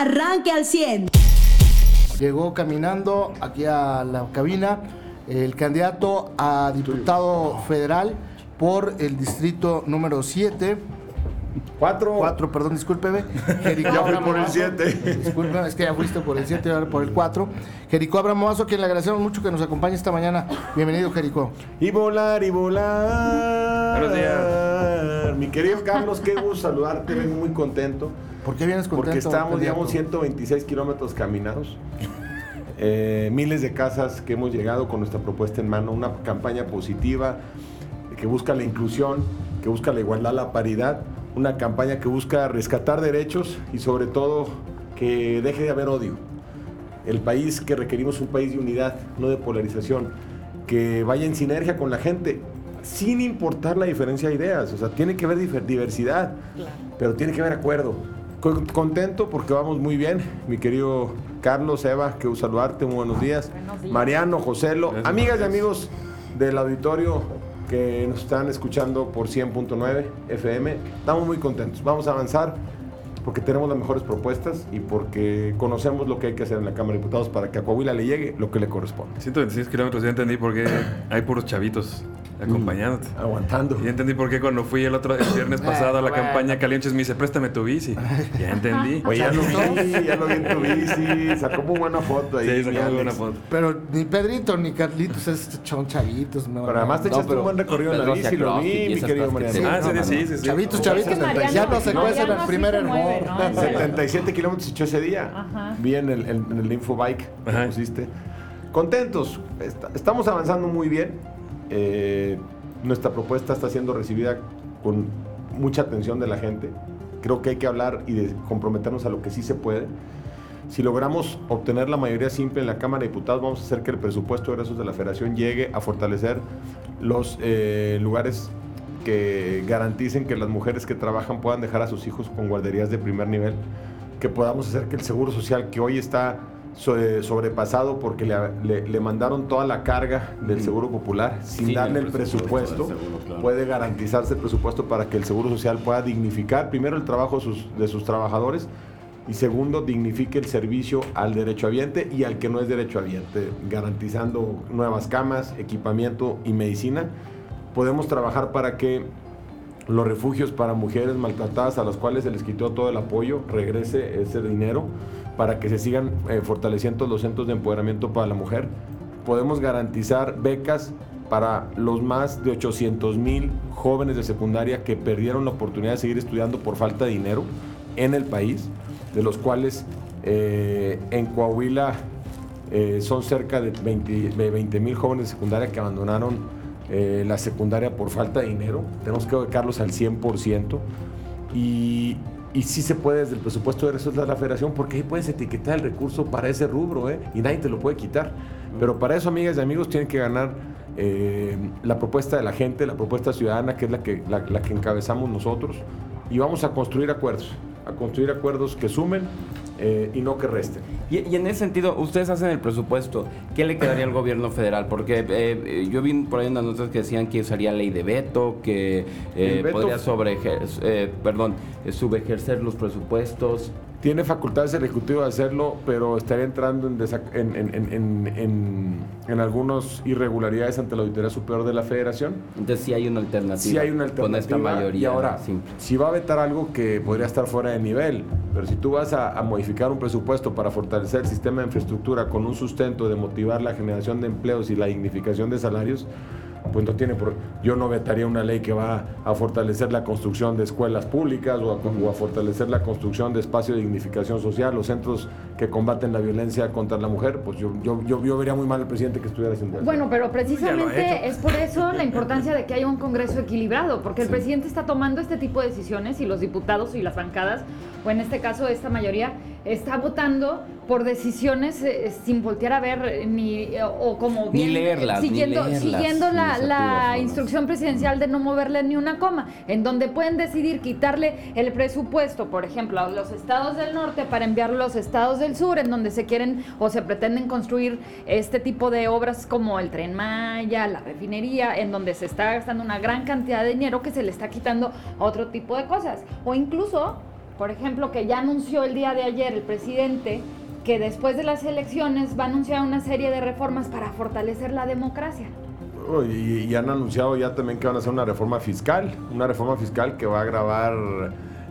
arranque al 100. Llegó caminando aquí a la cabina el candidato a diputado federal por el distrito número 7. Cuatro. Cuatro, perdón, discúlpeme. Jericó Ya fui Abramo por el Mazo. siete. Discúlpeme, es que ya fuiste por el 7 y ahora por el 4. Jericó Abramoazo, a quien le agradecemos mucho que nos acompañe esta mañana. Bienvenido, Jericó. Y volar y volar. Buenos días. Mi querido Carlos, qué gusto saludarte. Vengo muy contento. ¿Por qué vienes contento? Porque estamos, digamos, 126 kilómetros caminados. Eh, miles de casas que hemos llegado con nuestra propuesta en mano. Una campaña positiva que busca la inclusión, que busca la igualdad, la paridad. Una campaña que busca rescatar derechos y sobre todo que deje de haber odio. El país que requerimos un país de unidad, no de polarización, que vaya en sinergia con la gente, sin importar la diferencia de ideas. O sea, tiene que haber diversidad, pero tiene que haber acuerdo. Co- Contento porque vamos muy bien, mi querido Carlos, Eva, que saludarte, muy buenos días. Mariano, Joselo, Gracias, amigas y amigos del auditorio que nos están escuchando por 100.9 FM, estamos muy contentos. Vamos a avanzar porque tenemos las mejores propuestas y porque conocemos lo que hay que hacer en la Cámara de Diputados para que a Coahuila le llegue lo que le corresponde. 126 kilómetros, ya entendí por qué hay puros chavitos acompañándote. Aguantando. Ya entendí por qué cuando fui el otro el viernes pasado a la campaña Calientes me dice, préstame tu bici. Ya entendí. Oye, ya lo vi, ya lo vi en tu bici, sacó muy buena foto ahí. Sí, sacó muy buena foto. Pero ni Pedrito ni Carlitos es son chavitos. No, Pero además te no, echaste pero- un buen recorrido en la bici, lo vi, mi querido Mariano. Ah, sí, sí, sí. Chavitos, chavitos, ya no se cuecen el primer hervor. ¿no? 77 kilómetros echó ese día. Vi en el, en- el Infobike que pusiste. Contentos. Est- estamos avanzando muy bien. Eh, nuestra propuesta está siendo recibida con mucha atención de la gente. Creo que hay que hablar y comprometernos a lo que sí se puede. Si logramos obtener la mayoría simple en la Cámara de Diputados, vamos a hacer que el presupuesto de egresos de la Federación llegue a fortalecer los eh, lugares que garanticen que las mujeres que trabajan puedan dejar a sus hijos con guarderías de primer nivel, que podamos hacer que el Seguro Social, que hoy está sobrepasado porque le, le- le mandaron toda la carga del Seguro Popular sin Sin darle el presupuesto seguro, claro. puede garantizarse el presupuesto para que el Seguro Social pueda dignificar primero el trabajo sus- de sus trabajadores y segundo, dignifique el servicio al derechohabiente y al que no es derechohabiente, garantizando nuevas camas, equipamiento y medicina. Podemos trabajar para que los refugios para mujeres maltratadas a las cuales se les quitó todo el apoyo, regrese ese dinero para que se sigan eh, fortaleciendo los centros de empoderamiento para la mujer. Podemos garantizar becas para los más de 800 mil jóvenes de secundaria que perdieron la oportunidad de seguir estudiando por falta de dinero en el país, de los cuales eh, en Coahuila eh, son cerca de 20 mil jóvenes de secundaria que abandonaron eh, la secundaria por falta de dinero. Tenemos que becarlos al 100%. Y, y sí se puede desde el presupuesto de egresos de la federación, porque ahí puedes etiquetar el recurso para ese rubro, ¿eh? y nadie te lo puede quitar. Pero para eso, amigas y amigos, tienen que ganar eh, la propuesta de la gente, la propuesta ciudadana, que es la que, la, la que encabezamos nosotros. Y vamos a construir acuerdos, a construir acuerdos que sumen eh, y no que resten. Y, y en ese sentido, ustedes hacen el presupuesto. ¿Qué le quedaría al gobierno federal? Porque eh, eh, yo vi por ahí unas notas que decían que usaría ley de veto, que eh, veto- podría sobre, perdón, eh, subejercer los presupuestos. Tiene facultades el Ejecutivo de hacerlo, pero estaría entrando en, en, en, en, en, en- en algunas irregularidades ante la Auditoría Superior de la Federación. Entonces sí hay una alternativa. Sí hay una alternativa. Con esta mayoría Y ahora, simple. si va a vetar algo que podría estar fuera de nivel, pero si tú vas a, a modificar un presupuesto para fortalecer el sistema de infraestructura con un sustento de motivar la generación de empleos y la dignificación de salarios, pues no tiene por yo no vetaría una ley que va a fortalecer la construcción de escuelas públicas o a, o a fortalecer la construcción de espacios de dignificación social, los centros que combaten la violencia contra la mujer, pues yo, yo, yo, yo vería muy mal al presidente que estuviera haciendo eso. Bueno, pero ha precisamente es por eso la importancia de que haya un Congreso equilibrado, porque el presidente está tomando este tipo de decisiones y los diputados y las bancadas, o en este caso esta mayoría, está votando por decisiones eh, sin voltear a ver eh, ni eh, o como Ni bien ni siguiendo leerlas, siguiendo la, la instrucción presidencial de no moverle ni una coma, en donde pueden decidir quitarle el presupuesto, por ejemplo, a los estados del norte para enviarlo a los estados del sur, en donde se quieren o se pretenden construir este tipo de obras como el tren Maya, la refinería, en donde se está gastando una gran cantidad de dinero que se le está quitando a otro tipo de cosas. O incluso por ejemplo, que ya anunció el día de ayer el presidente que después de las elecciones va a anunciar una serie de reformas para fortalecer la democracia. Oh, Y, han anunciado ya también que van a hacer una reforma fiscal, una reforma fiscal que va a agravar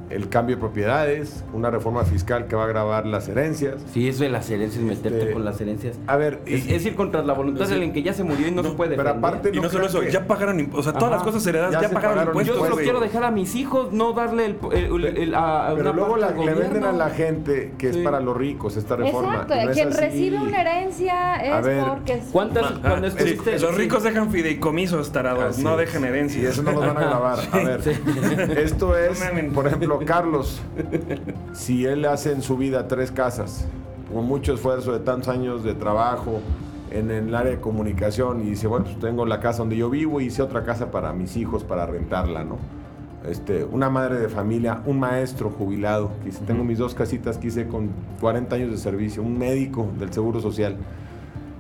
el cambio de propiedades, una reforma fiscal que va a agravar las herencias. Sí, eso de las herencias, meterte Este, con las herencias. A ver, Es, y- es ir contra la voluntad de alguien que ya se murió y no, se puede pero defender. aparte Y no solo eso, que- ya pagaron impuestos. O sea, todas Ajá. las cosas heredadas Ya ya, se pagaron, pagaron impuestos. Yo solo quiero dejar a mis hijos, no darle el, el- el- el- a, a Pero una luego la- le venden a la gente que es Sí. para los ricos esta reforma. Exacto, no quien así. recibe una herencia A es ver, porque es... ¿Cuántas? Ah, cuando sí, estuviste- los sí. ricos dejan fideicomisos tarados, no dejan herencias. Y eso no los van a grabar. A ver, esto es, No por ejemplo, Carlos, si él hace en su vida tres casas, con mucho esfuerzo de tantos años de trabajo en el área de comunicación, y dice, bueno, pues tengo la casa donde yo vivo y hice otra casa para mis hijos, para rentarla, ¿no? Este, una madre de familia, un maestro jubilado, que dice, tengo mis dos casitas que hice con 40 años de servicio, un médico del Seguro Social,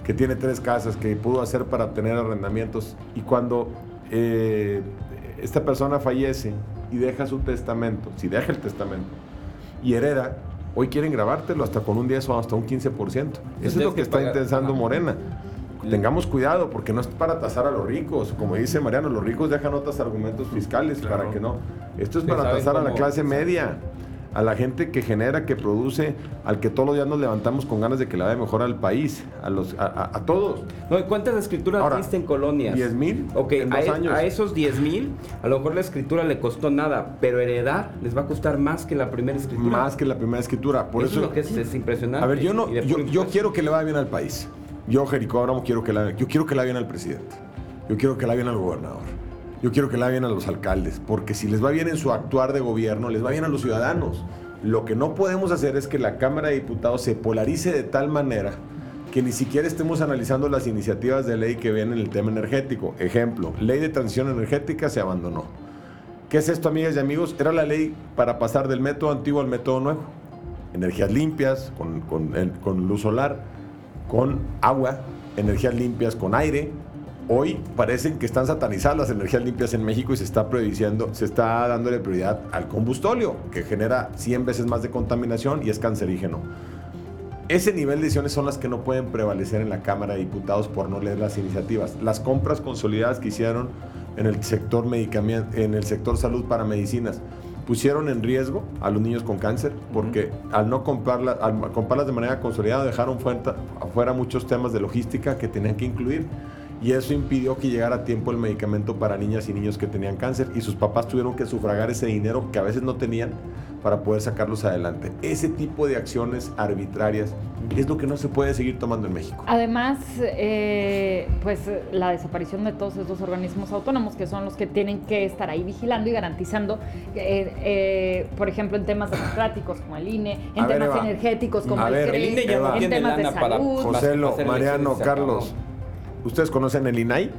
que tiene tres casas que pudo hacer para obtener arrendamientos y cuando eh, esta persona fallece y deja su testamento, si deja el testamento y hereda, hoy quieren grabártelo hasta con un 10 o hasta un 15%. Eso es tienes lo que que está pagar. intentando. Morena. Tengamos cuidado porque no es para tasar a los ricos, como dice Mariano, los ricos dejan otros argumentos fiscales Claro. para que no. Esto es para tasar a la clase media, a la gente que genera, que produce, al que todos los días nos levantamos con ganas de que le vaya mejor al país, a los a, a- a todos. No, ¿y ¿Cuántas escrituras Ahora, viste en colonias? 10 mil Ok, en a, dos e- años. a esos 10 mil, a lo mejor la escritura le costó nada, pero heredar les va a costar más que la primera escritura. Más que la primera escritura. Por eso, eso, es lo que es, es impresionante. a ver, yo no, yo, yo quiero que le vaya bien al país. Yo, Jericó Abramo, quiero que le, yo quiero que le vaya bien al presidente. Yo quiero que le vaya bien al gobernador. Yo quiero que le vaya bien a los alcaldes. Porque si les va bien en su actuar de gobierno, les va bien a los ciudadanos. Lo que no podemos hacer es que la Cámara de Diputados se polarice de tal manera que ni siquiera estemos analizando las iniciativas de ley que ven en el tema energético. Ejemplo, ley de transición energética se abandonó. ¿Qué es esto, amigas y amigos? Era la ley para pasar del método antiguo al método nuevo. Energías limpias, con, con- con luz solar, con agua, energías limpias con aire. Hoy parecen que están satanizadas las energías limpias en México y se está prohibiendo, se está dándole prioridad al combustóleo, que genera 100 veces más de contaminación y es cancerígeno. Ese nivel de decisiones son las que no pueden prevalecer en la Cámara de Diputados por no leer las iniciativas. Las compras consolidadas que hicieron en el sector en el sector salud para medicinas pusieron en riesgo a los niños con cáncer porque al no comprarla, al comprarlas de manera consolidada dejaron fuera, afuera muchos temas de logística que tenían que incluir y eso impidió que llegara a tiempo el medicamento para niñas y niños que tenían cáncer y sus papás tuvieron que sufragar ese dinero que a veces no tenían para poder sacarlos adelante. Ese tipo de acciones arbitrarias es lo que no se puede seguir tomando en México. Además, eh, pues la desaparición de todos estos organismos autónomos que son los que tienen que estar ahí vigilando y garantizando, eh, eh, por ejemplo, en temas democráticos como el INE, en A temas energéticos como A el ver, CRE, el INE ya en temas de lana para- salud. José- Mariano, Carlos, ¿ustedes conocen el INAI?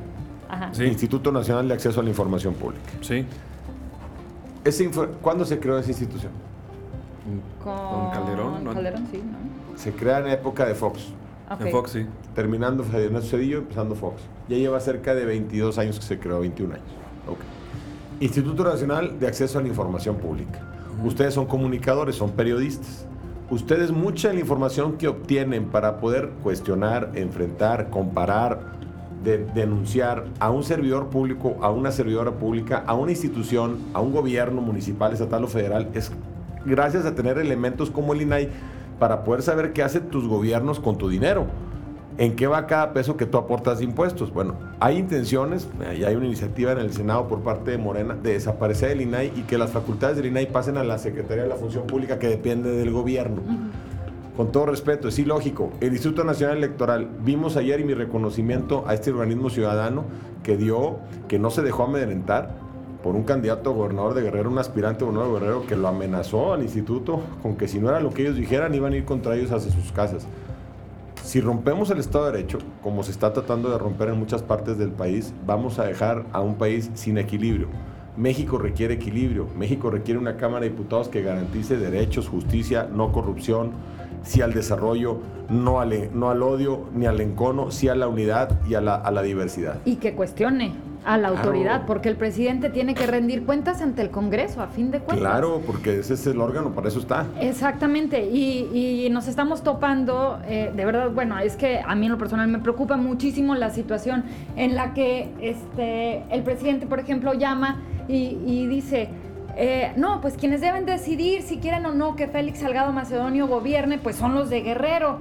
Ajá. Sí. Instituto Nacional de Acceso a la Información Pública. Sí. Ese ¿Cuándo se creó esa institución? Con, Con Calderón, ¿no? Calderón, sí, ¿no? Se crea en época de Fox, Ok. En Fox, sí. terminando Ernesto Cedillo, empezando Fox. Ya lleva cerca de 22 años que se creó, 21 años. Ok. Instituto Nacional de Acceso a la Información Pública. Ustedes son comunicadores, son periodistas. Ustedes mucha de la información que obtienen para poder cuestionar, enfrentar, comparar, de- denunciar a un servidor público, a una servidora pública, a una institución, a un gobierno municipal, estatal o federal, es gracias a tener elementos como el INAI para poder saber qué hacen tus gobiernos con tu dinero. ¿En qué va cada peso que tú aportas de impuestos? Bueno, hay intenciones, hay una iniciativa en el Senado por parte de Morena de desaparecer el INAI y que las facultades del INAI pasen a la Secretaría de la Función Pública que depende del gobierno. Con todo respeto, es ilógico. El Instituto Nacional Electoral, vimos ayer y mi reconocimiento a este organismo ciudadano que dio, que no se dejó amedrentar por un candidato gobernador de Guerrero, un aspirante a gobernador de Guerrero que lo amenazó al instituto con que si no era lo que ellos dijeran iban a ir contra ellos hacia sus casas. Si rompemos el Estado de Derecho, como se está tratando de romper en muchas partes del país, vamos a dejar a un país sin equilibrio. México requiere equilibrio. México requiere una Cámara de Diputados que garantice derechos, justicia, no corrupción, sí al desarrollo, no al, no al odio ni al encono, sí a la unidad y a la, a la diversidad. Y que cuestione a la Claro. autoridad, porque el presidente tiene que rendir cuentas ante el Congreso, a fin de cuentas. Claro, porque ese es el órgano, para eso está. Exactamente, y, y nos estamos topando, eh, de verdad, bueno, es que a mí en lo personal me preocupa muchísimo la situación en la que este, el presidente, por ejemplo, llama y, y dice, eh, no, pues quienes deben decidir si quieren o no que Félix Salgado Macedonio gobierne, pues son los de Guerrero.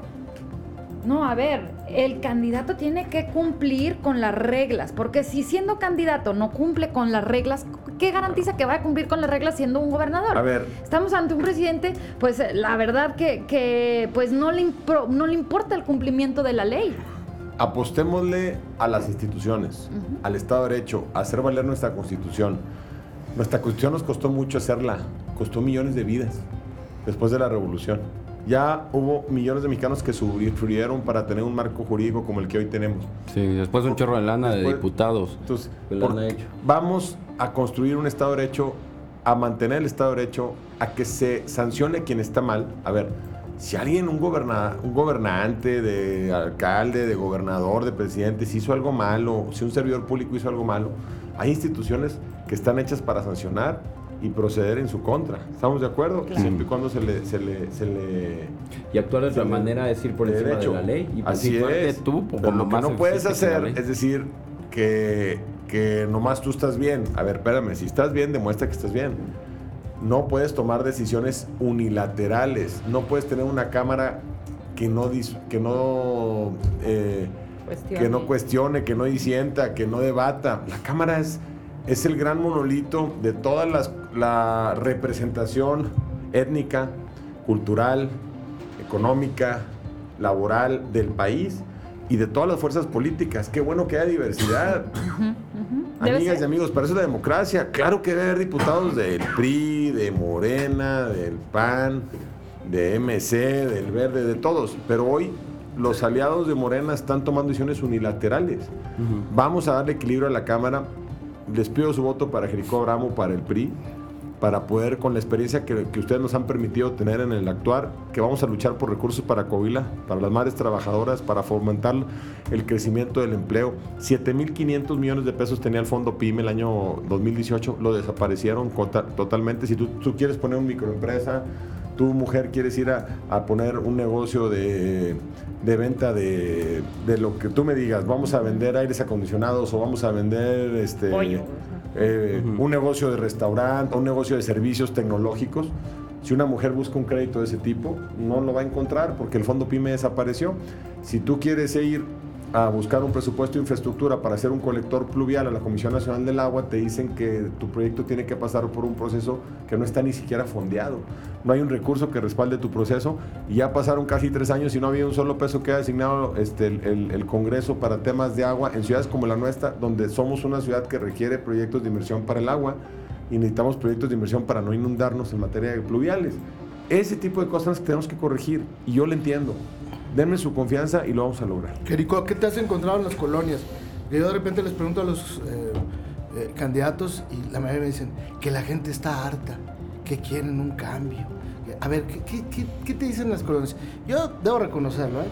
No, a ver, el candidato tiene que cumplir con las reglas, porque si siendo candidato no cumple con las reglas, ¿qué garantiza que va a cumplir con las reglas siendo un gobernador? A ver. Estamos ante un presidente, pues eh, la verdad que, que, pues no le, impro- no le importa el cumplimiento de la ley. Apostémosle a las instituciones, al Estado de Derecho, a hacer valer nuestra Constitución. Nuestra Constitución nos costó mucho hacerla, costó millones de vidas después de la Revolución. Ya hubo millones de mexicanos que sufrieron para tener un marco jurídico como el que hoy tenemos. Sí, después un chorro de lana de diputados. Entonces, vamos a construir un Estado de Derecho, a mantener el Estado de Derecho, a que se sancione quien está mal. A ver, si alguien, un, goberna- un gobernante, de alcalde, de gobernador, de presidente, si hizo algo malo, si un servidor público hizo algo malo, hay instituciones que están hechas para sancionar y proceder en su contra. ¿Estamos de acuerdo? Siempre y cuando se le... Se le, se le Y actuar de le- manera es ir por de encima derecho. de la ley. Y pues, Así es. tú, por Pero lo lo que más no puedes la hacer es decir que, que nomás tú estás bien. A ver, espérame, si estás bien, demuestra que estás bien. No puedes tomar decisiones unilaterales. No puedes tener una cámara que no, dis- que no, eh, que no cuestione, que no disienta, que no debata. La cámara es, es el gran monolito de toda las- la representación étnica, cultural, económica, laboral del país y de todas las fuerzas políticas. Qué bueno que haya diversidad. Amigas y amigos, para eso es la democracia. Claro que debe haber diputados del PRI, de Morena, del PAN, de MC, del Verde, de todos. Pero hoy los aliados de Morena están tomando decisiones unilaterales. Vamos a darle equilibrio a la Cámara. Les pido su voto para Jericó Abramo, para el PRI, para poder, con la experiencia que, ustedes nos han permitido tener en el actuar, que vamos a luchar por recursos para Coahuila, para las madres trabajadoras, para fomentar el crecimiento del empleo. 7.500 millones de pesos tenía el fondo PYME el año 2018, lo desaparecieron totalmente. Si tú quieres poner una microempresa, tú mujer quieres ir a, a poner un negocio de, de venta de, de lo que tú me digas, vamos a vender aires acondicionados o vamos a vender este eh, un negocio de restaurante, un negocio de servicios tecnológicos. Si una mujer busca un crédito de ese tipo, no lo va a encontrar porque el fondo PYME desapareció. Si tú quieres ir a buscar un presupuesto de infraestructura para hacer un colector pluvial a la Comisión Nacional del Agua, te dicen que tu proyecto tiene que pasar por un proceso que no está ni siquiera fondeado. No hay un recurso que respalde tu proceso y ya pasaron casi tres años y no había un solo peso que ha designado este, el, el- Congreso para temas de agua en ciudades como la nuestra, donde somos una ciudad que requiere proyectos de inversión para el agua y necesitamos proyectos de inversión para no inundarnos en materia de pluviales. Ese tipo de cosas tenemos que corregir y yo lo entiendo. Denme su confianza y lo vamos a lograr. Querico, ¿qué te has encontrado en las colonias? Yo de repente les pregunto a los eh, eh, candidatos y la mayoría me dicen que la gente está harta, que quieren un cambio. A ver, ¿qué, qué- qué- qué te dicen las colonias? Yo debo reconocerlo, ¿eh?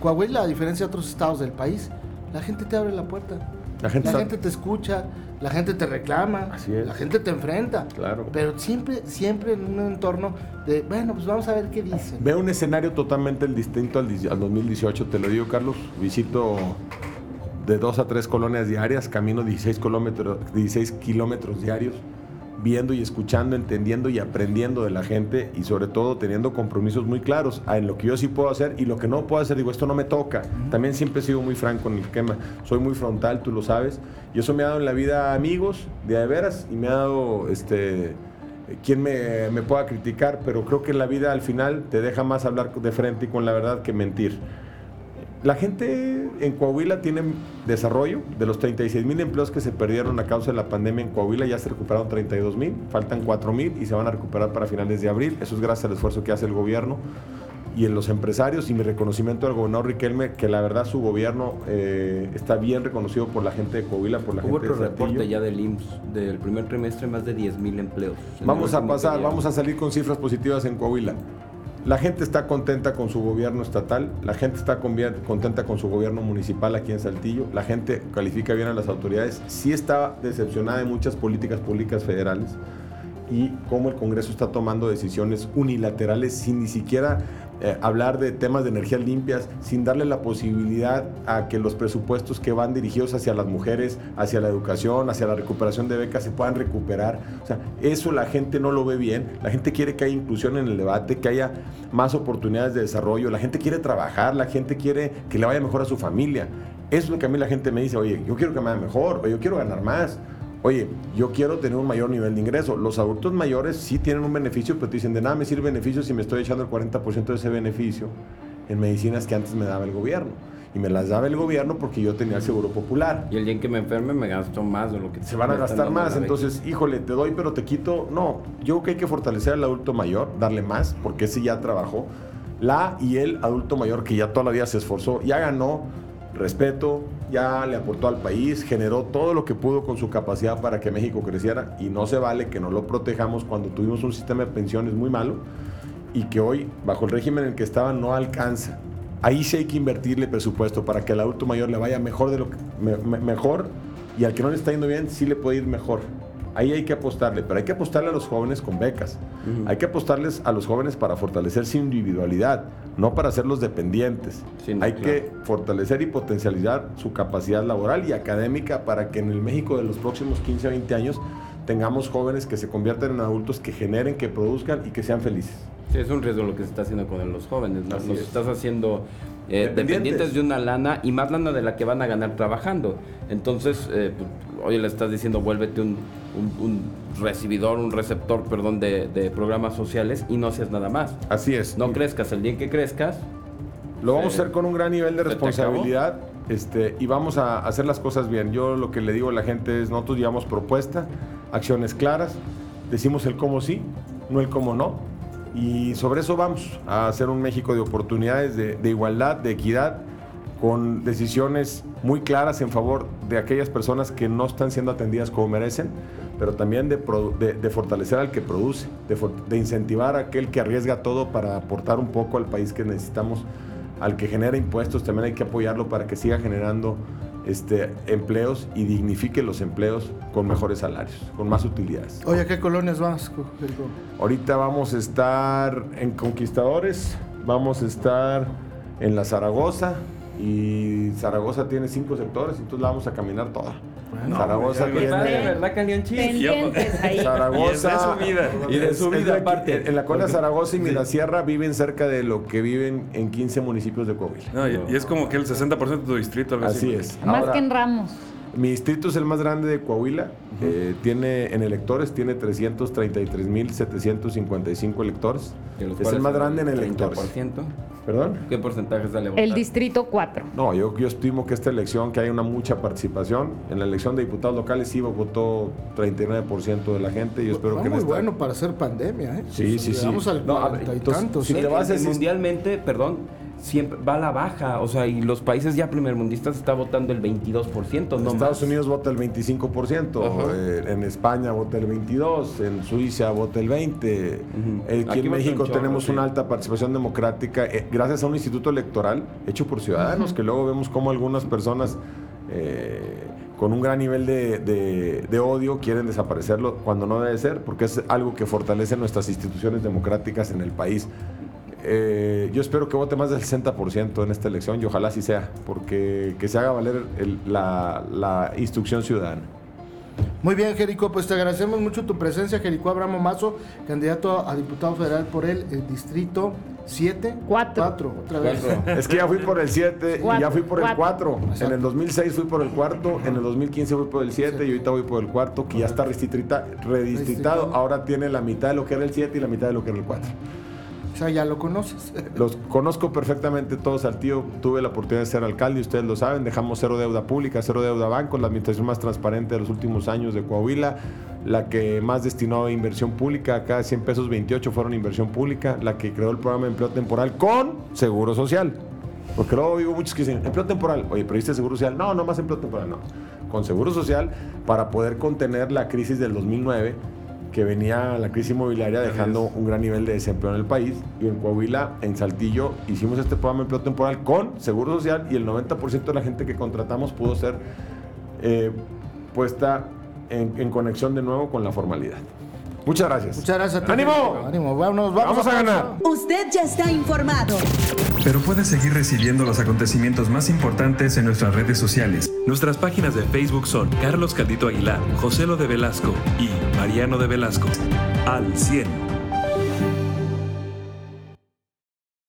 Coahuila, a diferencia de otros estados del país, la gente te abre la puerta. La gente está- te escucha, la gente te reclama, Así es. la gente te enfrenta. Claro. Pero siempre, siempre en un entorno de, bueno, pues vamos a ver qué dicen. Veo un escenario totalmente distinto al, di- al 2018, te lo digo, Carlos. Visito de dos a tres colonias diarias, camino 16 kilómetros, 16 kilómetros diarios, viendo y escuchando, entendiendo y aprendiendo de la gente y sobre todo teniendo compromisos muy claros en lo que yo sí puedo hacer y lo que no puedo hacer. Digo, esto no me toca. También siempre he sido muy franco en el esquema. Soy muy frontal, tú lo sabes. Y eso me ha dado en la vida amigos, de a veras, y me ha dado este quien me, me pueda criticar, pero creo que la vida al final te deja más hablar de frente y con la verdad que mentir. La gente en Coahuila tiene desarrollo. De los 36 mil empleos que se perdieron a causa de la pandemia en Coahuila, ya se recuperaron 32 mil, faltan 4 mil y se van a recuperar para finales de abril. Eso es gracias al esfuerzo que hace el gobierno y en los empresarios y mi reconocimiento al gobernador Riquelme, que la verdad su gobierno eh, está bien reconocido por la gente de Coahuila, por la Hubo gente otro de reporte ya del IMSS, del primer trimestre, más de 10 mil empleos. Vamos a pasar, vamos a salir con cifras positivas en Coahuila. La gente está contenta con su gobierno estatal, la gente está contenta con su gobierno municipal aquí en Saltillo, la gente califica bien a las autoridades, sí está decepcionada de muchas políticas públicas federales y cómo el Congreso está tomando decisiones unilaterales sin ni siquiera eh, hablar de temas de energías limpias, sin darle la posibilidad a que los presupuestos que van dirigidos hacia las mujeres, hacia la educación, hacia la recuperación de becas se puedan recuperar. O sea, eso la gente no lo ve bien. La gente quiere que haya inclusión en el debate, que haya más oportunidades de desarrollo. La gente quiere trabajar, la gente quiere que le vaya mejor a su familia. Eso es lo que a mí la gente me dice, oye, yo quiero que me vaya mejor, o yo quiero ganar más. Oye, yo quiero tener un mayor nivel de ingreso. Los adultos mayores sí tienen un beneficio, pero te dicen, de nada me sirve beneficio si me estoy echando el 40% de ese beneficio en medicinas que antes me daba el gobierno. Y me las daba el gobierno porque yo tenía el seguro popular. Y el día en que me enferme me gasto más de lo que Se van a gastar más, entonces, híjole, te doy pero te quito. No, yo creo que hay que fortalecer al adulto mayor, darle más, porque ese ya trabajó. La y el adulto mayor que ya toda la vida se esforzó, ya ganó respeto, ya le aportó al país, generó todo lo que pudo con su capacidad para que México creciera y no se vale que no lo protejamos cuando tuvimos un sistema de pensiones muy malo y que hoy, bajo el régimen en el que estaba, no alcanza. Ahí sí hay que invertirle presupuesto para que al adulto mayor le vaya mejor de lo mejor y al que no le está yendo bien sí le puede ir mejor. Ahí hay que apostarle, pero hay que apostarle a los jóvenes con becas. Hay que apostarles a los jóvenes para fortalecer su individualidad, no para hacerlos dependientes. Sí, no, hay claro. que fortalecer y potencializar su capacidad laboral y académica para que en el México de los próximos 15 a 20 años tengamos jóvenes que se conviertan en adultos que generen, que produzcan y que sean felices. Sí, es un riesgo lo que se está haciendo con los jóvenes. ¿no? Es. estás haciendo eh, Dependientes. dependientes de una lana y más lana de la que van a ganar trabajando. Entonces, eh, pues, oye, le estás diciendo, vuélvete un, un- un recibidor, un receptor, perdón, de, de programas sociales y no seas nada más. Así es. No crezcas, el día en que crezcas, Lo vamos a hacer con un gran nivel de responsabilidad este, y vamos a hacer las cosas bien. Yo lo que le digo a la gente es, nosotros llevamos propuesta, acciones claras, decimos el cómo sí, no el cómo no. Y sobre eso vamos a hacer un México de oportunidades, de, de igualdad, de equidad, con decisiones muy claras en favor de aquellas personas que no están siendo atendidas como merecen, pero también de, produ- de- de fortalecer al que produce, de, incentivar a aquel que arriesga todo para aportar un poco al país que necesitamos, al que genera impuestos, también hay que apoyarlo para que siga generando este, empleos y dignifique los empleos con mejores salarios, con más utilidades. Oye, ¿a qué colonias vas? Ahorita vamos a estar en Conquistadores, vamos a estar en la Zaragoza y Zaragoza tiene cinco sectores, entonces la vamos a caminar toda. Zaragoza ya me tiene... ¿verdad? Pendientes ahí. Zaragoza. Y de su vida. Y de su vida, de aparte. En la colonia Zaragoza y Mirasierra viven cerca de lo que viven en 15 municipios de Coahuila. No, y, y es como que el 60% de tu distrito, algo Así así. es. Más que en Ramos. Mi distrito es el más grande de Coahuila. eh, tiene en electores tiene 333.755 electores. De Es el más grande en el electores. 30%. ¿Perdón? ¿Qué porcentaje sale a votar? El distrito 4. No, yo, yo estimo que esta elección, que hay una mucha participación. En la elección de diputados locales sí votó 39% de la gente. Yo espero Fue que muy esta- bueno para ser pandemia, ¿eh? Sí, sí, sí. Vamos al No, a ver, entonces, tantos. si ¿eh? te vas a ese- mundialmente, perdón, siempre va a la baja. O sea, y los países ya primermundistas está votando el 22%, En no Estados más. Unidos vota el 25%, Ajá. eh, en España vota el 22%, en Suiza vota el 20%. Ujú. Eh, Aquí, Aquí en México un tenemos sí. una alta participación democrática eh, gracias a un instituto electoral hecho por ciudadanos, que luego vemos cómo algunas personas eh, con un gran nivel de, de- de odio quieren desaparecerlo cuando no debe ser, porque es algo que fortalece nuestras instituciones democráticas en el país. Eh, yo espero que vote más del 60% en esta elección y ojalá así sea, porque que se haga valer el- la, la instrucción ciudadana. Muy bien, Jerico, pues te agradecemos mucho tu presencia, Jerico Abramo Mazo, candidato a diputado federal por el, eh, distrito 7. Cuatro. otra vez. Cuatro. Es que ya fui por el 7 y ya fui por el cuatro. 4. En el 2006 fui por el cuarto, en el 2015 fui por el 7 y ahorita voy por el cuarto, que ya está redistrita- redistritado. Redistritado. Ahora tiene la mitad de lo que era el 7 y la mitad de lo que era el 4. Sea, ya lo conoces. Los conozco perfectamente todos al tío. Tuve la oportunidad de ser alcalde, ustedes lo saben. Dejamos cero deuda pública, cero deuda banco, la administración más transparente de los últimos años de Coahuila, la que más destinó a inversión pública. Cada 100 pesos, 28 fueron inversión pública, la que creó el programa de empleo temporal con seguro social. Porque luego digo muchos que dicen, empleo temporal. Oye, pero ¿viste seguro social? No, no más empleo temporal, no. Con seguro social para poder contener la crisis del 2009 que venía la crisis inmobiliaria dejando un gran nivel de desempleo en el país. Y en Coahuila, en Saltillo, hicimos este programa de empleo temporal con Seguro Social y el 90% de la gente que contratamos pudo ser eh, puesta en, en conexión de nuevo con la formalidad. Muchas gracias. Muchas gracias a ti. ¡Ánimo! ¡Ánimo! Vámonos, vamos, Vamos a ganar. Usted ya está informado. Pero puedes seguir recibiendo los acontecimientos más importantes en nuestras redes sociales. Nuestras páginas de Facebook son Carlos Caldito Aguilar, José Lo de Velasco y Mariano de Velasco. Al 100.